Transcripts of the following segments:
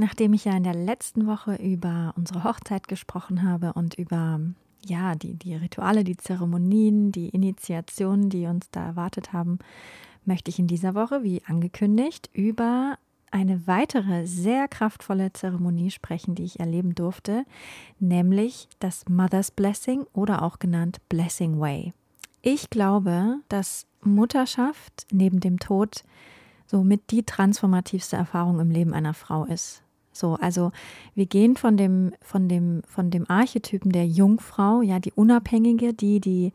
Nachdem ich ja in der letzten Woche über unsere Hochzeit gesprochen habe und über ja, die, die Rituale, die Zeremonien, die Initiationen, die uns da erwartet haben, möchte ich in dieser Woche, wie angekündigt, über eine weitere sehr kraftvolle Zeremonie sprechen, die ich erleben durfte, nämlich das Mother's Blessing oder auch genannt Blessing Way. Ich glaube, dass Mutterschaft neben dem Tod somit die transformativste Erfahrung im Leben einer Frau ist. So, also wir gehen von dem, von dem, von dem Archetypen der Jungfrau, ja, die Unabhängige, die, die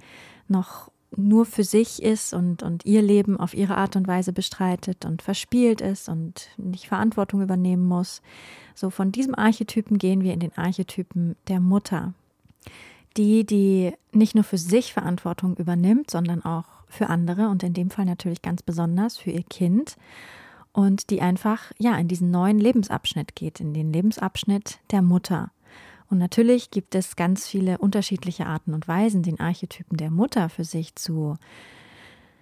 noch nur für sich ist und, und ihr Leben auf ihre Art und Weise bestreitet und verspielt ist und nicht Verantwortung übernehmen muss. So, von diesem Archetypen gehen wir in den Archetypen der Mutter. Die, die nicht nur für sich Verantwortung übernimmt, sondern auch für andere und in dem Fall natürlich ganz besonders für ihr Kind und die einfach ja in diesen neuen Lebensabschnitt geht, in den Lebensabschnitt der Mutter. Und natürlich gibt es ganz viele unterschiedliche Arten und Weisen, den Archetypen der Mutter für sich zu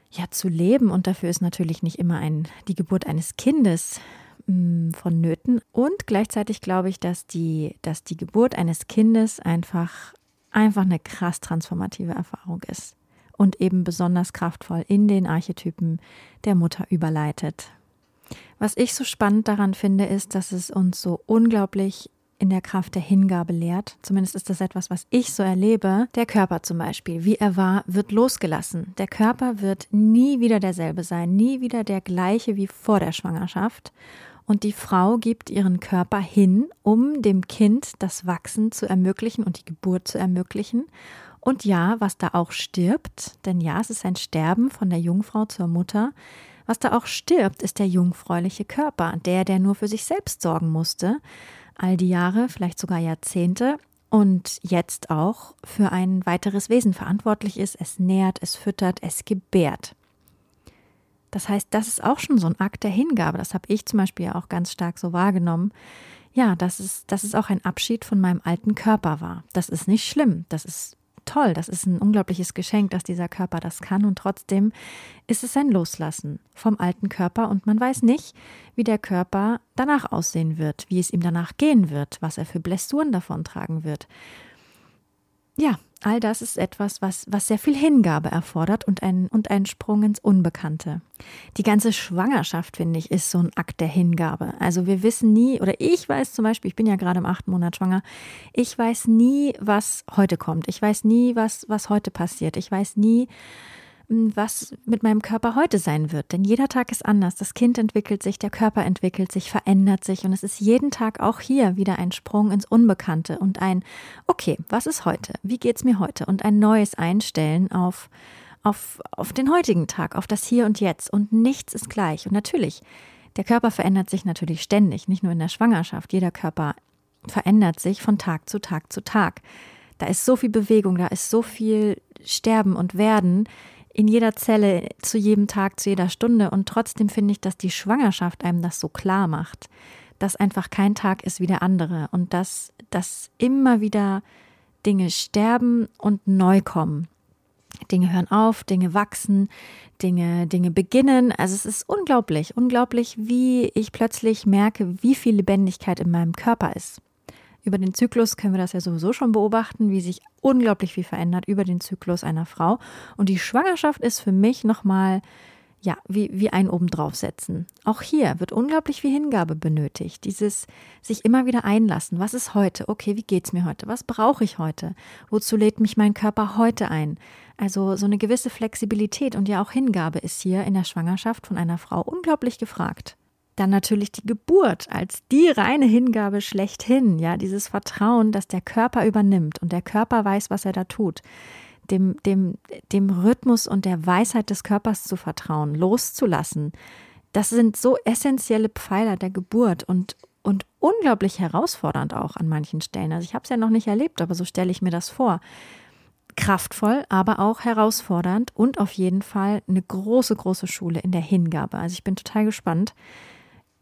ja zu leben und dafür ist natürlich nicht immer ein die Geburt eines Kindes mh, mm, vonnöten und gleichzeitig glaube ich, dass die dass die Geburt eines Kindes einfach einfach eine krass transformative Erfahrung ist und eben besonders kraftvoll in den Archetypen der Mutter überleitet. Was ich so spannend daran finde, ist, dass es uns so unglaublich in der Kraft der Hingabe lehrt. Zumindest ist das etwas, was ich so erlebe. Der Körper zum Beispiel, wie er war, wird losgelassen. Der Körper wird nie wieder derselbe sein, nie wieder der gleiche wie vor der Schwangerschaft. Und die Frau gibt ihren Körper hin, um dem Kind das Wachsen zu ermöglichen und die Geburt zu ermöglichen. Und ja, was da auch stirbt, denn ja, es ist ein Sterben von der Jungfrau zur Mutter, was da auch stirbt, ist der jungfräuliche Körper, der, der nur für sich selbst sorgen musste, all die Jahre, vielleicht sogar Jahrzehnte, und jetzt auch für ein weiteres Wesen verantwortlich ist, es nährt, es füttert, es gebärt. Das heißt, das ist auch schon so ein Akt der Hingabe. Das habe ich zum Beispiel auch ganz stark so wahrgenommen. Ja, dass es, dass es auch ein Abschied von meinem alten Körper war. Das ist nicht schlimm. Das ist toll, das ist ein unglaubliches Geschenk, dass dieser Körper das kann und trotzdem ist es ein Loslassen vom alten Körper und man weiß nicht, wie der Körper danach aussehen wird, wie es ihm danach gehen wird, was er für Blessuren davon tragen wird. Ja, all das ist etwas, was, was sehr viel Hingabe erfordert und ein, und ein Sprung ins Unbekannte. Die ganze Schwangerschaft, finde ich, ist so ein Akt der Hingabe. Also wir wissen nie, oder ich weiß zum Beispiel, ich bin ja gerade im achten Monat schwanger, ich weiß nie, was heute kommt. Ich weiß nie, was, was heute passiert. Ich weiß nie, was mit meinem Körper heute sein wird. Denn jeder Tag ist anders. Das Kind entwickelt sich, der Körper entwickelt sich, verändert sich. Und es ist jeden Tag auch hier wieder ein Sprung ins Unbekannte und ein, okay, was ist heute? Wie geht's mir heute? Und ein neues Einstellen auf, auf, auf den heutigen Tag, auf das Hier und Jetzt. Und nichts ist gleich. Und natürlich, der Körper verändert sich natürlich ständig, nicht nur in der Schwangerschaft. Jeder Körper verändert sich von Tag zu Tag zu Tag. Da ist so viel Bewegung, da ist so viel Sterben und Werden in jeder Zelle, zu jedem Tag, zu jeder Stunde. Und trotzdem finde ich, dass die Schwangerschaft einem das so klar macht, dass einfach kein Tag ist wie der andere und dass, dass immer wieder Dinge sterben und neu kommen. Dinge hören auf, Dinge wachsen, Dinge, Dinge beginnen. Also es ist unglaublich, unglaublich, wie ich plötzlich merke, wie viel Lebendigkeit in meinem Körper ist. Über den Zyklus können wir das ja sowieso schon beobachten, wie sich unglaublich viel verändert über den Zyklus einer Frau. Und die Schwangerschaft ist für mich nochmal, ja, wie, wie ein obendraufsetzen. Auch hier wird unglaublich viel Hingabe benötigt. Dieses sich immer wieder einlassen. Was ist heute? Okay, wie geht's mir heute? Was brauche ich heute? Wozu lädt mich mein Körper heute ein? Also so eine gewisse Flexibilität und ja auch Hingabe ist hier in der Schwangerschaft von einer Frau unglaublich gefragt. Dann natürlich die Geburt als die reine Hingabe schlechthin, ja, dieses Vertrauen, dass der Körper übernimmt und der Körper weiß, was er da tut. dem, dem, dem Rhythmus und der Weisheit des Körpers zu vertrauen, loszulassen. Das sind so essentielle Pfeiler der Geburt und, und unglaublich herausfordernd auch an manchen Stellen. Also ich habe es ja noch nicht erlebt, aber so stelle ich mir das vor. Kraftvoll, aber auch herausfordernd und auf jeden Fall eine große, große Schule in der Hingabe. Also ich bin total gespannt,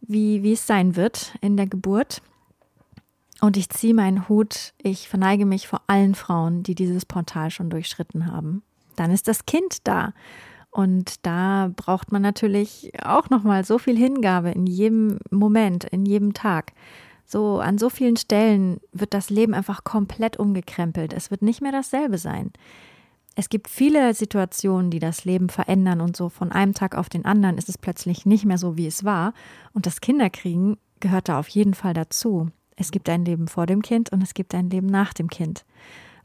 wie, wie es sein wird in der Geburt. Und ich ziehe meinen Hut, ich verneige mich vor allen Frauen, die dieses Portal schon durchschritten haben. Dann ist das Kind da. Und da braucht man natürlich auch nochmal so viel Hingabe in jedem Moment, in jedem Tag. So an so vielen Stellen wird das Leben einfach komplett umgekrempelt. Es wird nicht mehr dasselbe sein. Es gibt viele Situationen, die das Leben verändern und so von einem Tag auf den anderen ist es plötzlich nicht mehr so, wie es war. Und das Kinderkriegen gehört da auf jeden Fall dazu. Es gibt ein Leben vor dem Kind und es gibt ein Leben nach dem Kind.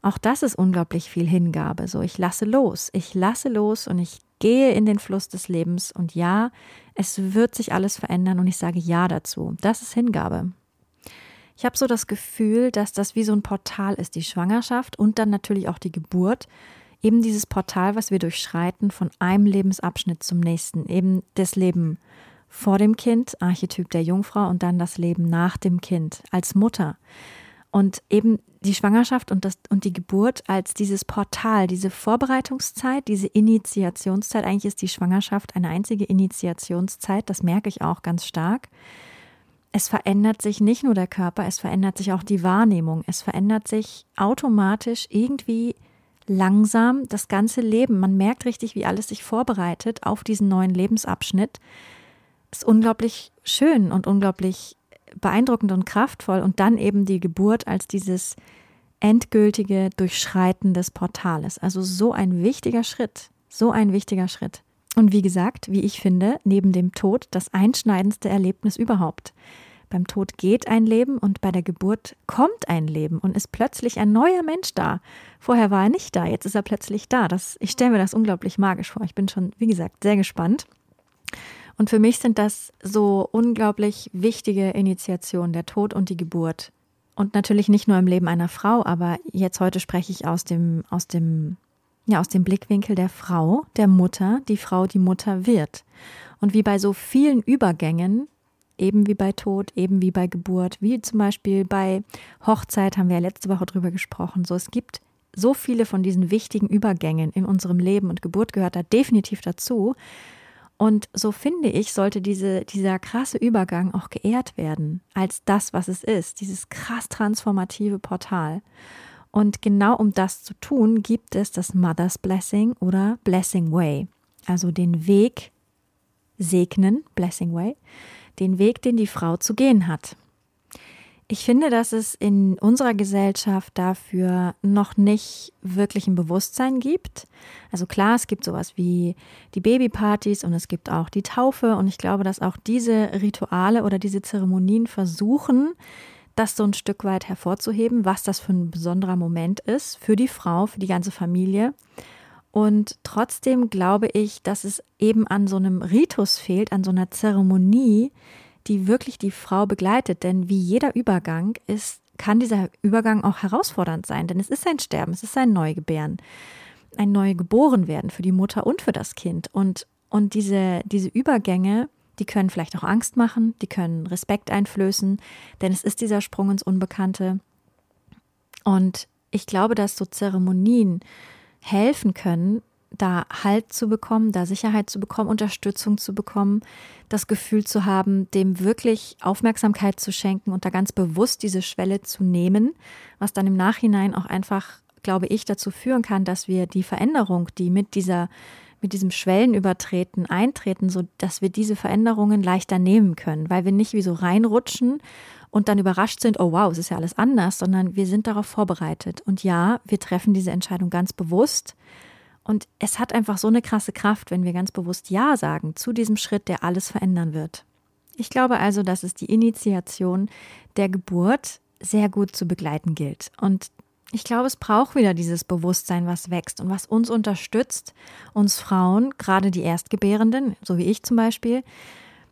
Auch das ist unglaublich viel Hingabe. So, ich lasse los. Ich lasse los und ich gehe in den Fluss des Lebens. Und ja, es wird sich alles verändern und ich sage Ja dazu. Das ist Hingabe. Ich habe so das Gefühl, dass das wie so ein Portal ist, die Schwangerschaft und dann natürlich auch die Geburt. Eben dieses Portal, was wir durchschreiten von einem Lebensabschnitt zum nächsten. Eben das Leben vor dem Kind, Archetyp der Jungfrau und dann das Leben nach dem Kind als Mutter. Und eben die Schwangerschaft und, das, und die Geburt als dieses Portal, diese Vorbereitungszeit, diese Initiationszeit. Eigentlich ist die Schwangerschaft eine einzige Initiationszeit, das merke ich auch ganz stark. Es verändert sich nicht nur der Körper, es verändert sich auch die Wahrnehmung. Es verändert sich automatisch irgendwie langsam das ganze Leben. Man merkt richtig, wie alles sich vorbereitet auf diesen neuen Lebensabschnitt ist unglaublich schön und unglaublich beeindruckend und kraftvoll. Und dann eben die Geburt als dieses endgültige Durchschreiten des Portales. Also so ein wichtiger Schritt, so ein wichtiger Schritt. Und wie gesagt, wie ich finde, neben dem Tod das einschneidendste Erlebnis überhaupt. Beim Tod geht ein Leben und bei der Geburt kommt ein Leben und ist plötzlich ein neuer Mensch da. Vorher war er nicht da, jetzt ist er plötzlich da. Das, ich stelle mir das unglaublich magisch vor. Ich bin schon, wie gesagt, sehr gespannt. Und für mich sind das so unglaublich wichtige Initiationen, der Tod und die Geburt. Und natürlich nicht nur im Leben einer Frau, aber jetzt heute spreche ich aus dem, aus dem, ja, aus dem Blickwinkel der Frau, der Mutter, die Frau, die Mutter wird. Und wie bei so vielen Übergängen, eben wie bei Tod, eben wie bei Geburt, wie zum Beispiel bei Hochzeit, haben wir ja letzte Woche drüber gesprochen. So, es gibt so viele von diesen wichtigen Übergängen in unserem Leben und Geburt gehört da definitiv dazu. Und so finde ich, sollte diese, dieser krasse Übergang auch geehrt werden als das, was es ist, dieses krass transformative Portal. Und genau um das zu tun, gibt es das Mother's Blessing oder Blessing Way, also den Weg segnen, Blessing Way, den Weg, den die Frau zu gehen hat. Ich finde, dass es in unserer Gesellschaft dafür noch nicht wirklich ein Bewusstsein gibt. Also klar, es gibt sowas wie die Babypartys und es gibt auch die Taufe und ich glaube, dass auch diese Rituale oder diese Zeremonien versuchen, das so ein Stück weit hervorzuheben, was das für ein besonderer Moment ist für die Frau, für die ganze Familie. Und trotzdem glaube ich, dass es eben an so einem Ritus fehlt, an so einer Zeremonie, die wirklich die Frau begleitet. Denn wie jeder Übergang ist, kann dieser Übergang auch herausfordernd sein. Denn es ist ein Sterben, es ist ein Neugebären, ein Neugeborenwerden für die Mutter und für das Kind. Und, und diese, diese Übergänge, die können vielleicht auch Angst machen, die können Respekt einflößen, denn es ist dieser Sprung ins Unbekannte. Und ich glaube, dass so Zeremonien helfen können, da Halt zu bekommen, da Sicherheit zu bekommen, Unterstützung zu bekommen, das Gefühl zu haben, dem wirklich Aufmerksamkeit zu schenken und da ganz bewusst diese Schwelle zu nehmen, was dann im Nachhinein auch einfach, glaube ich, dazu führen kann, dass wir die Veränderung, die mit dieser mit diesem Schwellenübertreten eintreten, so dass wir diese Veränderungen leichter nehmen können, weil wir nicht wie so reinrutschen und dann überrascht sind, oh wow, es ist ja alles anders, sondern wir sind darauf vorbereitet. Und ja, wir treffen diese Entscheidung ganz bewusst, und es hat einfach so eine krasse Kraft, wenn wir ganz bewusst Ja sagen zu diesem Schritt, der alles verändern wird. Ich glaube also, dass es die Initiation der Geburt sehr gut zu begleiten gilt. Und ich glaube, es braucht wieder dieses Bewusstsein, was wächst und was uns unterstützt, uns Frauen, gerade die Erstgebärenden, so wie ich zum Beispiel,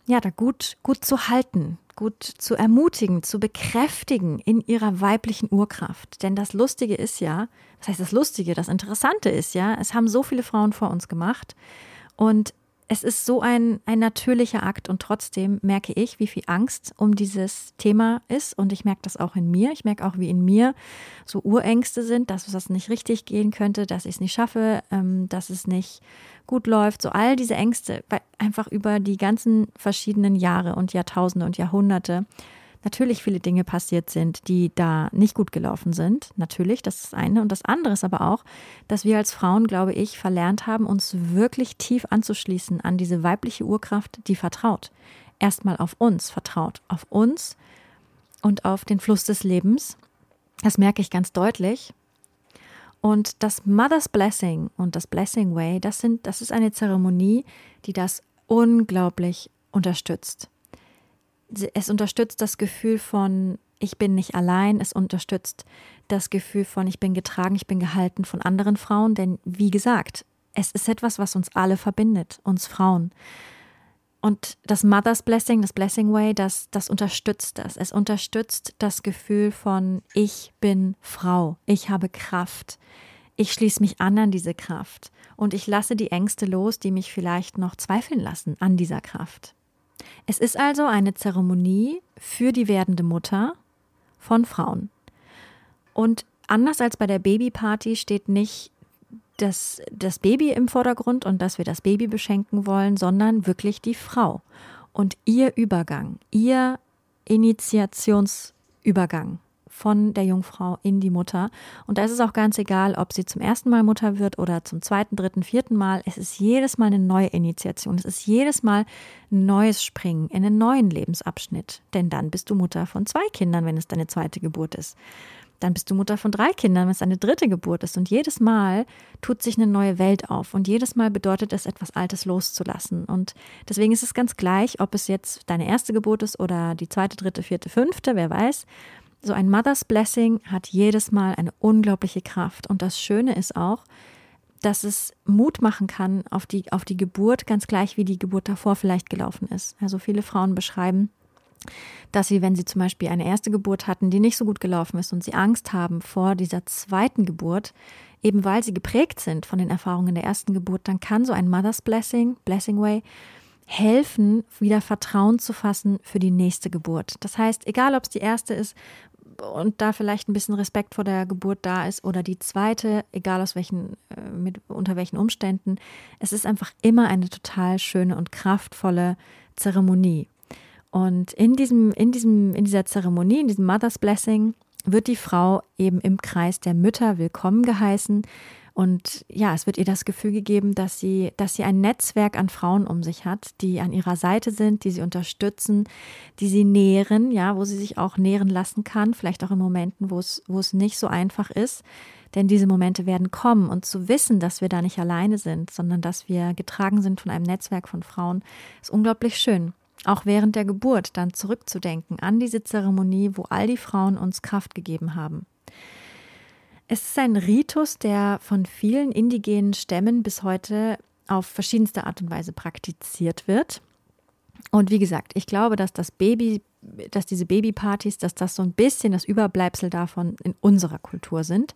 ja, da gut, gut zu halten, gut zu ermutigen, zu bekräftigen in ihrer weiblichen Urkraft. Denn das Lustige ist ja, das heißt das Lustige, das Interessante ist ja, es haben so viele Frauen vor uns gemacht und es ist so ein, ein natürlicher Akt und trotzdem merke ich, wie viel Angst um dieses Thema ist und ich merke das auch in mir. Ich merke auch, wie in mir so Urängste sind, dass das nicht richtig gehen könnte, dass ich es nicht schaffe, ähm, dass es nicht gut läuft. So all diese Ängste, einfach über die ganzen verschiedenen Jahre und Jahrtausende und Jahrhunderte natürlich viele Dinge passiert sind, die da nicht gut gelaufen sind. Natürlich, das ist das eine. Und das andere ist aber auch, dass wir als Frauen, glaube ich, verlernt haben, uns wirklich tief anzuschließen an diese weibliche Urkraft, die vertraut. Erstmal auf uns vertraut, auf uns und auf den Fluss des Lebens. Das merke ich ganz deutlich. Und das Mother's Blessing und das Blessing Way, das sind, das ist eine Zeremonie, die das unglaublich unterstützt es unterstützt das Gefühl von, ich bin nicht allein, es unterstützt das Gefühl von, ich bin getragen, ich bin gehalten von anderen Frauen, denn wie gesagt, es ist etwas, was uns alle verbindet, uns Frauen. Und das Mother's Blessing, das Blessing Way, das, das unterstützt das. Es unterstützt das Gefühl von, ich bin Frau, ich habe Kraft, ich schließe mich an an diese Kraft und ich lasse die Ängste los, die mich vielleicht noch zweifeln lassen an dieser Kraft. Es ist also eine Zeremonie für die werdende Mutter von Frauen. Und anders als bei der Babyparty steht nicht das, das Baby im Vordergrund und dass wir das Baby beschenken wollen, sondern wirklich die Frau und ihr Übergang, ihr Initiationsübergang von der Jungfrau in die Mutter. Und da ist es auch ganz egal, ob sie zum ersten Mal Mutter wird oder zum zweiten, dritten, vierten Mal. Es ist jedes Mal eine neue Initiation. Es ist jedes Mal ein neues Springen in einen neuen Lebensabschnitt. Denn dann bist du Mutter von zwei Kindern, wenn es deine zweite Geburt ist. Dann bist du Mutter von drei Kindern, wenn es deine dritte Geburt ist. Und jedes Mal tut sich eine neue Welt auf. Und jedes Mal bedeutet es, etwas Altes loszulassen. Und deswegen ist es ganz gleich, ob es jetzt deine erste Geburt ist oder die zweite, dritte, vierte, fünfte, wer weiß. So ein Mother's Blessing hat jedes Mal eine unglaubliche Kraft. Und das Schöne ist auch, dass es Mut machen kann auf die, auf die Geburt, ganz gleich wie die Geburt davor vielleicht gelaufen ist. Also viele Frauen beschreiben, dass sie, wenn sie zum Beispiel eine erste Geburt hatten, die nicht so gut gelaufen ist und sie Angst haben vor dieser zweiten Geburt, eben weil sie geprägt sind von den Erfahrungen der ersten Geburt, dann kann so ein Mother's Blessing, Blessing Way, helfen, wieder Vertrauen zu fassen für die nächste Geburt. Das heißt, egal ob es die erste ist, und da vielleicht ein bisschen Respekt vor der Geburt da ist oder die zweite, egal aus welchen, äh, mit, unter welchen Umständen. Es ist einfach immer eine total schöne und kraftvolle Zeremonie. Und in diesem, in diesem, in dieser Zeremonie, in diesem Mother's Blessing, wird die Frau eben im Kreis der Mütter willkommen geheißen und ja, es wird ihr das Gefühl gegeben, dass sie, dass sie ein Netzwerk an Frauen um sich hat, die an ihrer Seite sind, die sie unterstützen, die sie nähren, ja, wo sie sich auch nähren lassen kann, vielleicht auch in Momenten, wo es, wo es nicht so einfach ist. Denn diese Momente werden kommen und zu wissen, dass wir da nicht alleine sind, sondern dass wir getragen sind von einem Netzwerk von Frauen, ist unglaublich schön. Auch während der Geburt dann zurückzudenken an diese Zeremonie, wo all die Frauen uns Kraft gegeben haben. Es ist ein Ritus, der von vielen indigenen Stämmen bis heute auf verschiedenste Art und Weise praktiziert wird. Und wie gesagt, ich glaube, dass das Baby, dass diese Babypartys, dass das so ein bisschen das Überbleibsel davon in unserer Kultur sind.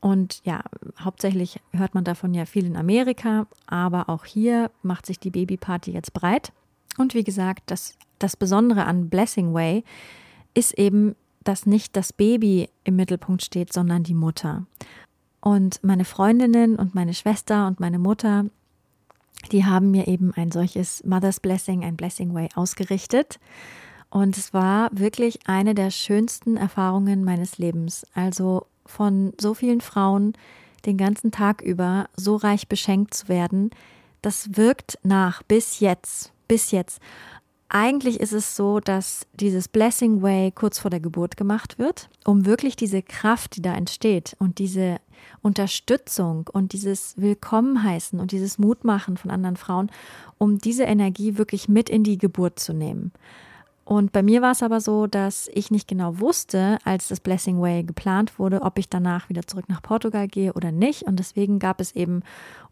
Und ja, hauptsächlich hört man davon ja viel in Amerika, aber auch hier macht sich die Babyparty jetzt breit. Und wie gesagt, das, das Besondere an Blessing Way ist eben, dass nicht das Baby im Mittelpunkt steht, sondern die Mutter. Und meine Freundinnen und meine Schwester und meine Mutter, die haben mir eben ein solches Mother's Blessing, ein Blessing Way ausgerichtet. Und es war wirklich eine der schönsten Erfahrungen meines Lebens. Also von so vielen Frauen den ganzen Tag über so reich beschenkt zu werden, das wirkt nach bis jetzt, bis jetzt. Eigentlich ist es so, dass dieses Blessing Way kurz vor der Geburt gemacht wird, um wirklich diese Kraft, die da entsteht und diese Unterstützung und dieses Willkommen heißen und dieses Mutmachen von anderen Frauen, um diese Energie wirklich mit in die Geburt zu nehmen. Und bei mir war es aber so, dass ich nicht genau wusste, als das Blessing Way geplant wurde, ob ich danach wieder zurück nach Portugal gehe oder nicht. Und deswegen gab es eben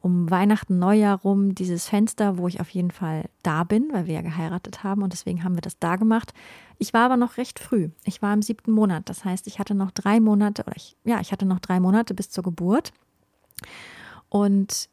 um Weihnachten, Neujahr rum dieses Fenster, wo ich auf jeden Fall da bin, weil wir ja geheiratet haben. Und deswegen haben wir das da gemacht. Ich war aber noch recht früh. Ich war im siebten Monat. Das heißt, ich hatte noch drei Monate, oder ich, ja, ich hatte noch drei Monate bis zur Geburt. Und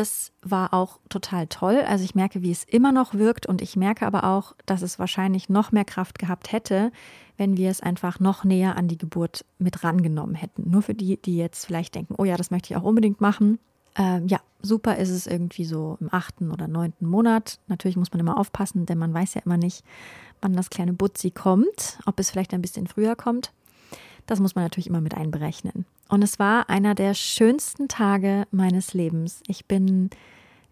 das war auch total toll. Also ich merke, wie es immer noch wirkt und ich merke aber auch, dass es wahrscheinlich noch mehr Kraft gehabt hätte, wenn wir es einfach noch näher an die Geburt mit rangenommen hätten. Nur für die, die jetzt vielleicht denken, oh ja, das möchte ich auch unbedingt machen. Ähm, ja, super ist es irgendwie so im achten oder neunten Monat. Natürlich muss man immer aufpassen, denn man weiß ja immer nicht, wann das kleine Butzi kommt, ob es vielleicht ein bisschen früher kommt. Das muss man natürlich immer mit einberechnen. Und es war einer der schönsten Tage meines Lebens. Ich bin,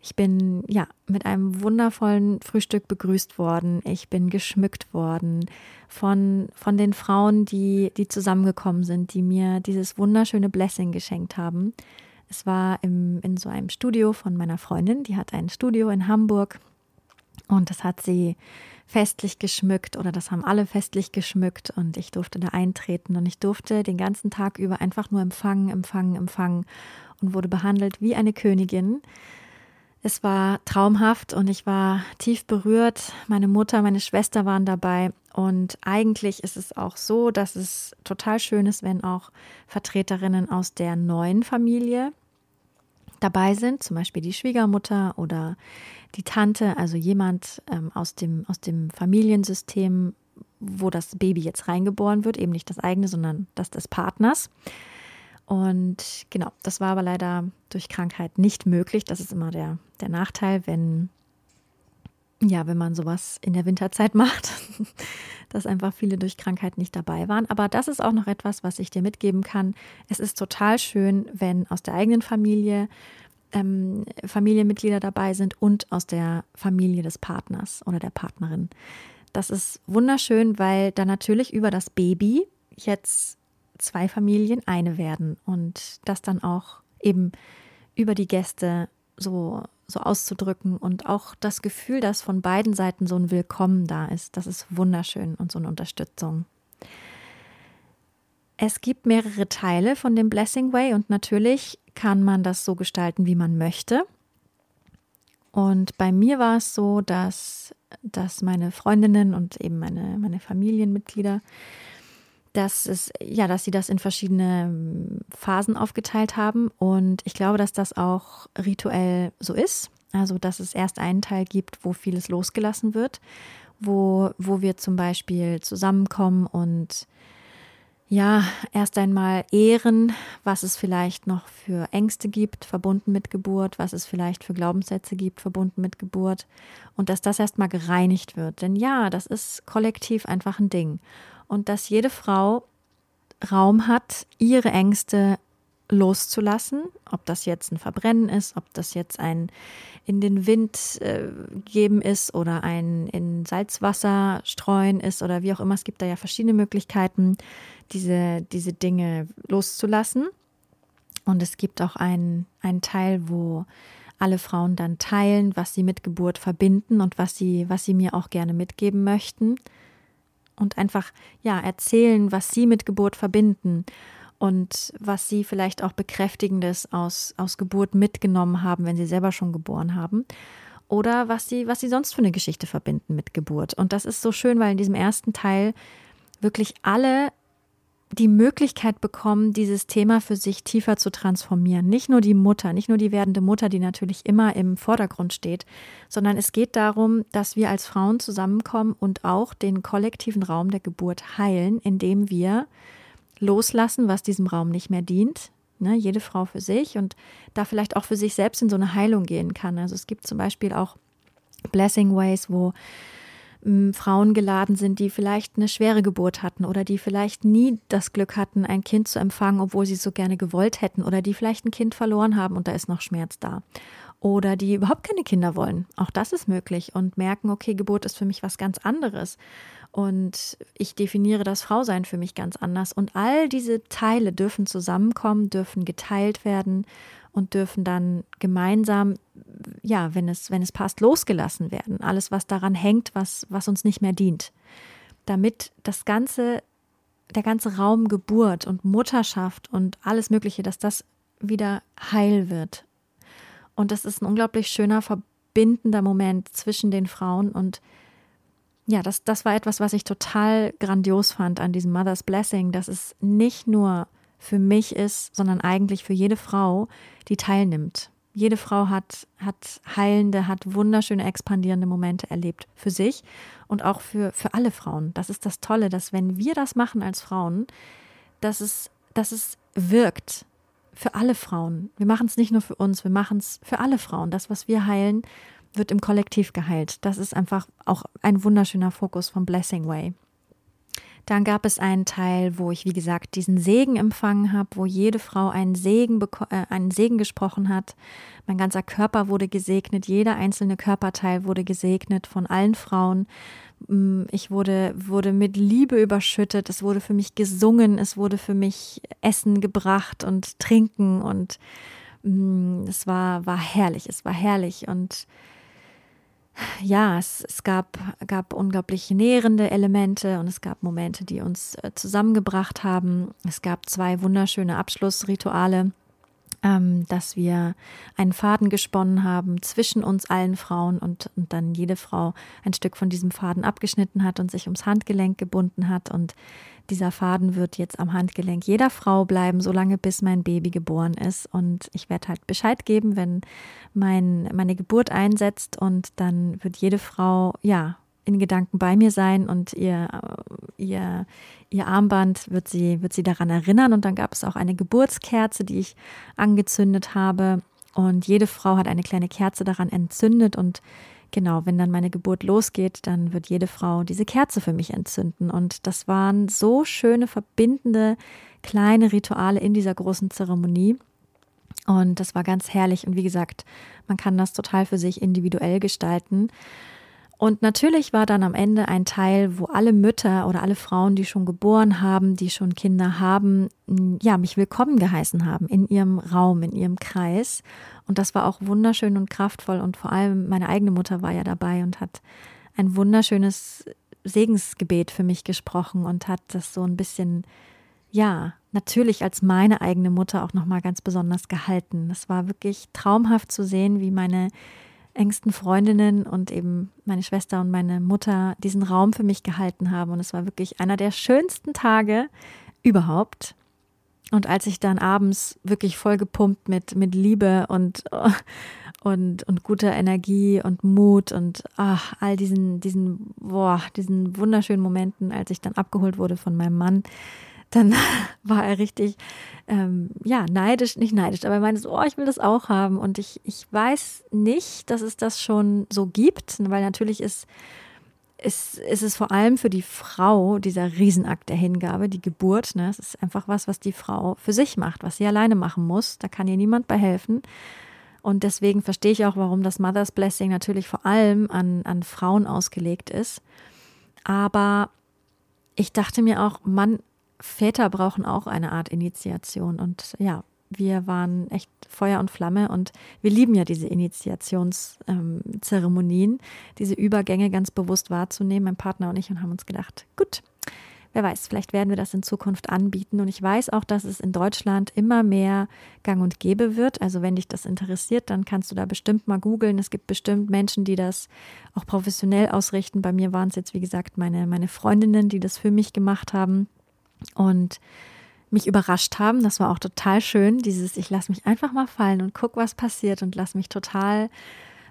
ich bin ja mit einem wundervollen Frühstück begrüßt worden. Ich bin geschmückt worden von, von den Frauen, die, die zusammengekommen sind, die mir dieses wunderschöne Blessing geschenkt haben. Es war im, in so einem Studio von meiner Freundin, die hat ein Studio in Hamburg und das hat sie festlich geschmückt oder das haben alle festlich geschmückt und ich durfte da eintreten und ich durfte den ganzen Tag über einfach nur empfangen, empfangen, empfangen und wurde behandelt wie eine Königin. Es war traumhaft und ich war tief berührt. Meine Mutter, meine Schwester waren dabei und eigentlich ist es auch so, dass es total schön ist, wenn auch Vertreterinnen aus der neuen Familie dabei sind, zum Beispiel die Schwiegermutter oder die Tante, also jemand ähm, aus, dem, aus dem Familiensystem, wo das Baby jetzt reingeboren wird, eben nicht das eigene, sondern das des Partners. Und genau, das war aber leider durch Krankheit nicht möglich. Das ist immer der, der Nachteil, wenn, ja, wenn man sowas in der Winterzeit macht, dass einfach viele durch Krankheit nicht dabei waren. Aber das ist auch noch etwas, was ich dir mitgeben kann. Es ist total schön, wenn aus der eigenen Familie ähm, Familienmitglieder dabei sind und aus der Familie des Partners oder der Partnerin. Das ist wunderschön, weil da natürlich über das Baby jetzt zwei Familien eine werden und das dann auch eben über die Gäste so, so auszudrücken und auch das Gefühl, dass von beiden Seiten so ein Willkommen da ist, das ist wunderschön und so eine Unterstützung. Es gibt mehrere Teile von dem Blessing Way und natürlich kann man das so gestalten, wie man möchte. Und bei mir war es so, dass, dass meine Freundinnen und eben meine, meine Familienmitglieder, dass es, ja, dass sie das in verschiedene ähm, Phasen aufgeteilt haben. Und ich glaube, dass das auch rituell so ist. Also, dass es erst einen Teil gibt, wo vieles losgelassen wird, wo, wo wir zum Beispiel zusammenkommen und ja, erst einmal ehren, was es vielleicht noch für Ängste gibt, verbunden mit Geburt, was es vielleicht für Glaubenssätze gibt, verbunden mit Geburt und dass das erstmal gereinigt wird. Denn ja, das ist kollektiv einfach ein Ding. Und dass jede Frau Raum hat, ihre Ängste loszulassen, ob das jetzt ein Verbrennen ist, ob das jetzt ein in den Wind äh, geben ist oder ein in Salzwasser streuen ist oder wie auch immer. Es gibt da ja verschiedene Möglichkeiten, diese, diese Dinge loszulassen. Und es gibt auch einen, Teil, wo alle Frauen dann teilen, was sie mit Geburt verbinden und was sie, was sie mir auch gerne mitgeben möchten. Und einfach, ja, erzählen, was sie mit Geburt verbinden und was sie vielleicht auch Bekräftigendes aus, aus Geburt mitgenommen haben, wenn sie selber schon geboren haben. Oder was sie, was sie sonst für eine Geschichte verbinden mit Geburt. Und das ist so schön, weil in diesem ersten Teil wirklich alle die Möglichkeit bekommen, dieses Thema für sich tiefer zu transformieren. Nicht nur die Mutter, nicht nur die werdende Mutter, die natürlich immer im Vordergrund steht, sondern es geht darum, dass wir als Frauen zusammenkommen und auch den kollektiven Raum der Geburt heilen, indem wir loslassen, was diesem Raum nicht mehr dient. Ne, jede Frau für sich und da vielleicht auch für sich selbst in so eine Heilung gehen kann. Also es gibt zum Beispiel auch Blessing Ways, wo Frauen geladen sind, die vielleicht eine schwere Geburt hatten oder die vielleicht nie das Glück hatten, ein Kind zu empfangen, obwohl sie es so gerne gewollt hätten oder die vielleicht ein Kind verloren haben und da ist noch Schmerz da. Oder die überhaupt keine Kinder wollen. Auch das ist möglich und merken, okay, Geburt ist für mich was ganz anderes. Und ich definiere das Frausein für mich ganz anders. Und all diese Teile dürfen zusammenkommen, dürfen geteilt werden und dürfen dann gemeinsam, ja, wenn es, wenn es passt, losgelassen werden. Alles, was daran hängt, was, was uns nicht mehr dient. damit das ganze, der ganze Raum Geburt und Mutterschaft und alles Mögliche, dass das wieder heil wird. Und das ist ein unglaublich schöner, verbindender Moment zwischen den Frauen und ja, das, das war etwas, was ich total grandios fand an diesem Mother's Blessing, dass es nicht nur für mich ist, sondern eigentlich für jede Frau, die teilnimmt. Jede Frau hat, hat heilende, hat wunderschöne, expandierende Momente erlebt für sich und auch für, für alle Frauen. Das ist das Tolle, dass wenn wir das machen als Frauen, dass es, dass es wirkt für alle Frauen. Wir machen es nicht nur für uns, wir machen es für alle Frauen. Das, was wir heilen, wird im Kollektiv geheilt. Das ist einfach auch ein wunderschöner Fokus vom Blessing Way. Dann gab es einen Teil, wo ich, wie gesagt, diesen Segen empfangen habe, wo jede Frau einen Segen, äh, einen Segen gesprochen hat. Mein ganzer Körper wurde gesegnet, jeder einzelne Körperteil wurde gesegnet von allen Frauen. Mm, ich wurde, wurde mit Liebe überschüttet, es wurde für mich gesungen, es wurde für mich Essen gebracht und Trinken und mm, es war, war herrlich, es war herrlich und ja, es, es gab, gab unglaublich nährende Elemente und es gab Momente, die uns äh, zusammengebracht haben. Es gab zwei wunderschöne Abschlussrituale, ähm, dass wir einen Faden gesponnen haben zwischen uns allen Frauen und, und dann jede Frau ein Stück von diesem Faden abgeschnitten hat und sich ums Handgelenk gebunden hat und dieser Faden wird jetzt am Handgelenk jeder Frau bleiben, solange bis mein Baby geboren ist. Und ich werde halt Bescheid geben, wenn mein, meine Geburt einsetzt. Und dann wird jede Frau, ja, in Gedanken bei mir sein und ihr, ihr, ihr Armband wird sie, wird sie daran erinnern. Und dann gab es auch eine Geburtskerze, die ich angezündet habe. Und jede Frau hat eine kleine Kerze daran entzündet und genau, wenn dann meine Geburt losgeht, dann wird jede Frau diese Kerze für mich entzünden. Und das waren so schöne, verbindende, kleine Rituale in dieser großen Zeremonie. Und das war ganz herrlich. Und wie gesagt, man kann das total für sich individuell gestalten. Und natürlich war dann am Ende ein Teil, wo alle Mütter oder alle Frauen, die schon geboren haben, die schon Kinder haben, ja, mich willkommen geheißen haben in ihrem Raum, in ihrem Kreis. Und das war auch wunderschön und kraftvoll. Und vor allem meine eigene Mutter war ja dabei und hat ein wunderschönes Segensgebet für mich gesprochen und hat das so ein bisschen, ja, natürlich als meine eigene Mutter auch nochmal ganz besonders gehalten. Es war wirklich traumhaft zu sehen, wie meine engsten Freundinnen und eben meine Schwester und meine Mutter diesen Raum für mich gehalten haben. Und es war wirklich einer der schönsten Tage überhaupt. Und als ich dann abends wirklich vollgepumpt mit, mit Liebe und, und, und guter Energie und Mut und ach, all diesen, diesen, boah, diesen wunderschönen Momenten, als ich dann abgeholt wurde von meinem Mann, dann war er richtig, ähm, ja, neidisch, nicht neidisch, aber er meinte so, oh, ich will das auch haben. Und ich, ich weiß nicht, dass es das schon so gibt, weil natürlich ist, ist, ist es vor allem für die Frau dieser Riesenakt der Hingabe, die Geburt. Ne? Es ist einfach was, was die Frau für sich macht, was sie alleine machen muss. Da kann ihr niemand bei helfen. Und deswegen verstehe ich auch, warum das Mother's Blessing natürlich vor allem an, an Frauen ausgelegt ist. Aber ich dachte mir auch, Mann, Väter brauchen auch eine Art Initiation. Und ja, wir waren echt Feuer und Flamme und wir lieben ja diese Initiationszeremonien, ähm, diese Übergänge ganz bewusst wahrzunehmen, mein Partner und ich, und haben uns gedacht, gut, wer weiß, vielleicht werden wir das in Zukunft anbieten. Und ich weiß auch, dass es in Deutschland immer mehr gang und gäbe wird. Also wenn dich das interessiert, dann kannst du da bestimmt mal googeln. Es gibt bestimmt Menschen, die das auch professionell ausrichten. Bei mir waren es jetzt, wie gesagt, meine, meine Freundinnen, die das für mich gemacht haben und mich überrascht haben. Das war auch total schön, dieses ich lasse mich einfach mal fallen und guck, was passiert und lass mich total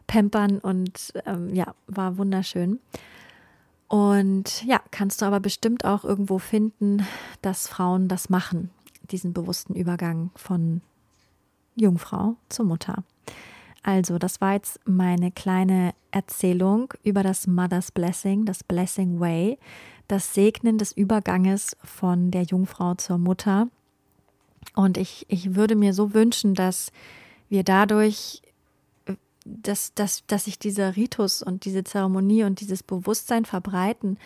pampern und ähm, ja, war wunderschön. Und ja, kannst du aber bestimmt auch irgendwo finden, dass Frauen das machen, diesen bewussten Übergang von Jungfrau zur Mutter. Also, das war jetzt meine kleine Erzählung über das Mother's Blessing, das Blessing Way das Segnen des Überganges von der Jungfrau zur Mutter. Und ich, ich würde mir so wünschen, dass wir dadurch, dass, dass, dass sich dieser Ritus und diese Zeremonie und dieses Bewusstsein verbreiten,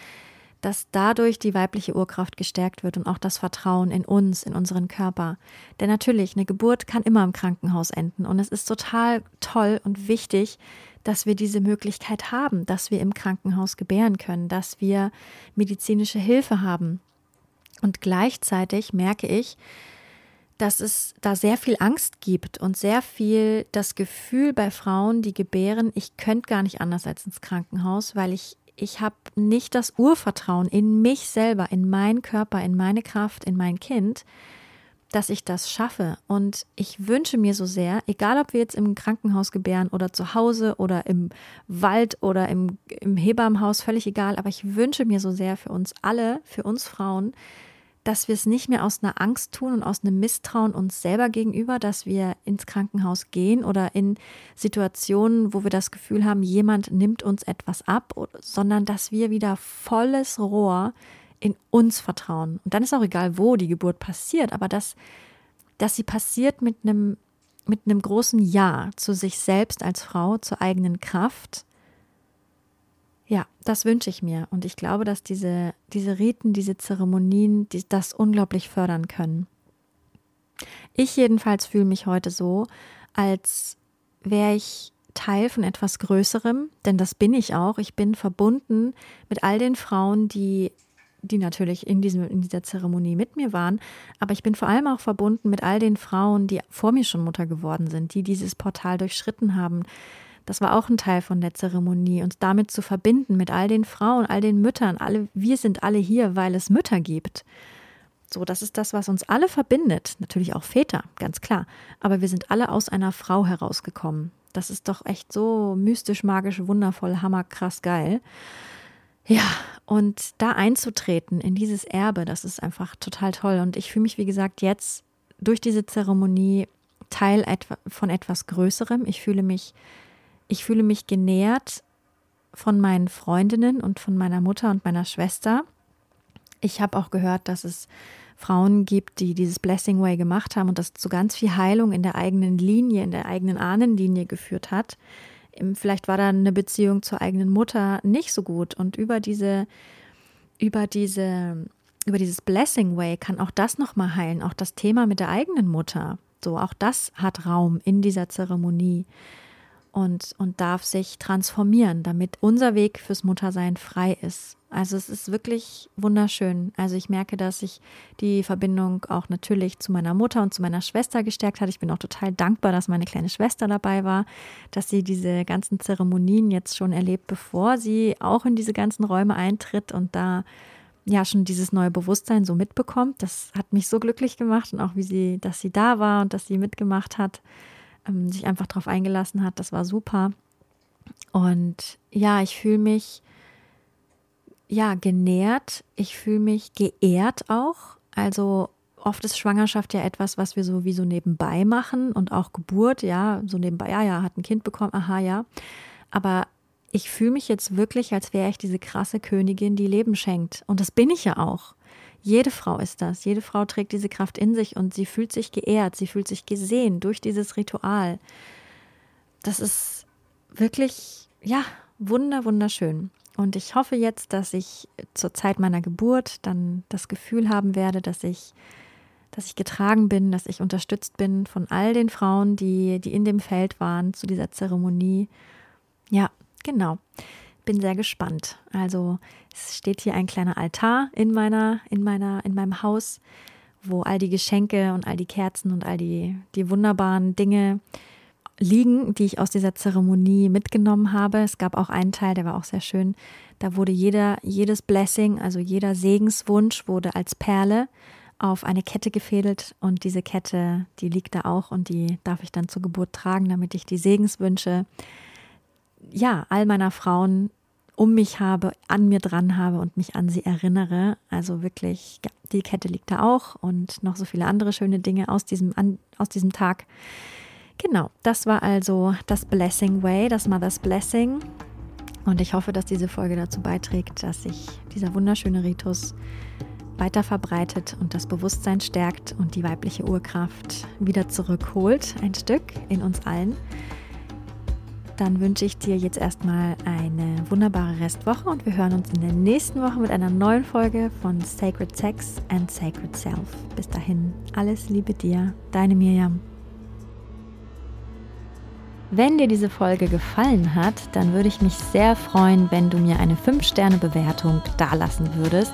dass dadurch die weibliche Urkraft gestärkt wird und auch das Vertrauen in uns, in unseren Körper. Denn natürlich, eine Geburt kann immer im Krankenhaus enden und es ist total toll und wichtig, dass wir diese Möglichkeit haben, dass wir im Krankenhaus gebären können, dass wir medizinische Hilfe haben. Und gleichzeitig merke ich, dass es da sehr viel Angst gibt und sehr viel das Gefühl bei Frauen, die gebären, ich könnte gar nicht anders als ins Krankenhaus, weil ich ich habe nicht das Urvertrauen in mich selber, in meinen Körper, in meine Kraft, in mein Kind, dass ich das schaffe. Und ich wünsche mir so sehr, egal ob wir jetzt im Krankenhaus gebären oder zu Hause oder im Wald oder im, im Hebammenhaus, völlig egal, aber ich wünsche mir so sehr für uns alle, für uns Frauen, dass wir es nicht mehr aus einer Angst tun und aus einem Misstrauen uns selber gegenüber, dass wir ins Krankenhaus gehen oder in Situationen, wo wir das Gefühl haben, jemand nimmt uns etwas ab, sondern dass wir wieder volles Rohr in uns vertrauen. Und dann ist auch egal, wo die Geburt passiert, aber dass, dass sie passiert mit einem, mit einem großen Ja zu sich selbst als Frau, zur eigenen Kraft ja, das wünsche ich mir. Und ich glaube, dass diese, diese Riten, diese Zeremonien, die, das unglaublich fördern können. Ich jedenfalls fühle mich heute so, als wäre ich Teil von etwas Größerem, denn das bin ich auch. Ich bin verbunden mit all den Frauen, die, die natürlich in, diesem, in dieser Zeremonie mit mir waren, aber ich bin vor allem auch verbunden mit all den Frauen, die vor mir schon Mutter geworden sind, die dieses Portal durchschritten haben, das war auch ein Teil von der Zeremonie, uns damit zu verbinden mit all den Frauen, all den Müttern, alle, wir sind alle hier, weil es Mütter gibt. So, das ist das, was uns alle verbindet. Natürlich auch Väter, ganz klar. Aber wir sind alle aus einer Frau herausgekommen. Das ist doch echt so mystisch, magisch, wundervoll, hammerkrass geil. Ja, und da einzutreten in dieses Erbe, das ist einfach total toll. Und ich fühle mich, wie gesagt, jetzt durch diese Zeremonie Teil von etwas Größerem. Ich fühle mich ich fühle mich genährt von meinen Freundinnen und von meiner Mutter und meiner Schwester. Ich habe auch gehört, dass es Frauen gibt, die dieses Blessing Way gemacht haben und das zu ganz viel Heilung in der eigenen Linie, in der eigenen Ahnenlinie geführt hat. Vielleicht war da eine Beziehung zur eigenen Mutter nicht so gut und über diese, über diese, über dieses Blessing Way kann auch das nochmal heilen, auch das Thema mit der eigenen Mutter. So, auch das hat Raum in dieser Zeremonie und, und darf sich transformieren, damit unser Weg fürs Muttersein frei ist. Also es ist wirklich wunderschön. Also ich merke, dass sich die Verbindung auch natürlich zu meiner Mutter und zu meiner Schwester gestärkt hat. Ich bin auch total dankbar, dass meine kleine Schwester dabei war, dass sie diese ganzen Zeremonien jetzt schon erlebt, bevor sie auch in diese ganzen Räume eintritt und da ja schon dieses neue Bewusstsein so mitbekommt. Das hat mich so glücklich gemacht und auch wie sie, dass sie da war und dass sie mitgemacht hat ähm, sich einfach darauf eingelassen hat. Das war super. Und ja, ich fühle mich ja genährt. Ich fühle mich geehrt auch. Also oft ist Schwangerschaft ja etwas, was wir sowieso nebenbei machen und auch Geburt, ja, so nebenbei, ja, ja, hat ein Kind bekommen, aha, ja. Aber ich fühle mich jetzt wirklich, als wäre ich diese krasse Königin, die Leben schenkt. Und das bin ich ja auch. Jede Frau ist das. Jede Frau trägt diese Kraft in sich und sie fühlt sich geehrt, sie fühlt sich gesehen durch dieses Ritual. Das ist wirklich, ja, wunder, wunderschön. Und ich hoffe jetzt, dass ich zur Zeit meiner Geburt dann das Gefühl haben werde, dass ich, dass ich getragen bin, dass ich unterstützt bin von all den Frauen, die, die in dem Feld waren zu dieser Zeremonie. Ja, genau bin sehr gespannt. Also es steht hier ein kleiner Altar in meiner, in meiner, in meinem Haus, wo all die Geschenke und all die Kerzen und all die, die wunderbaren Dinge liegen, die ich aus dieser Zeremonie mitgenommen habe. Es gab auch einen Teil, der war auch sehr schön. Da wurde jeder, jedes Blessing, also jeder Segenswunsch wurde als Perle auf eine Kette gefädelt und diese Kette, die liegt da auch und die darf ich dann zur Geburt tragen, damit ich die Segenswünsche ja, all meiner Frauen um mich habe, an mir dran habe und mich an sie erinnere. Also wirklich, die Kette liegt da auch und noch so viele andere schöne Dinge aus diesem, an, aus diesem Tag. Genau, das war also das Blessing Way, das Mother's Blessing. Und ich hoffe, dass diese Folge dazu beiträgt, dass sich dieser wunderschöne Ritus weiter verbreitet und das Bewusstsein stärkt und die weibliche Urkraft wieder zurückholt, ein Stück in uns allen dann wünsche ich dir jetzt erstmal eine wunderbare Restwoche und wir hören uns in der nächsten Woche mit einer neuen Folge von Sacred Sex and Sacred Self. Bis dahin, alles Liebe dir, deine Miriam. Wenn dir diese Folge gefallen hat, dann würde ich mich sehr freuen, wenn du mir eine 5-Sterne-Bewertung dalassen würdest.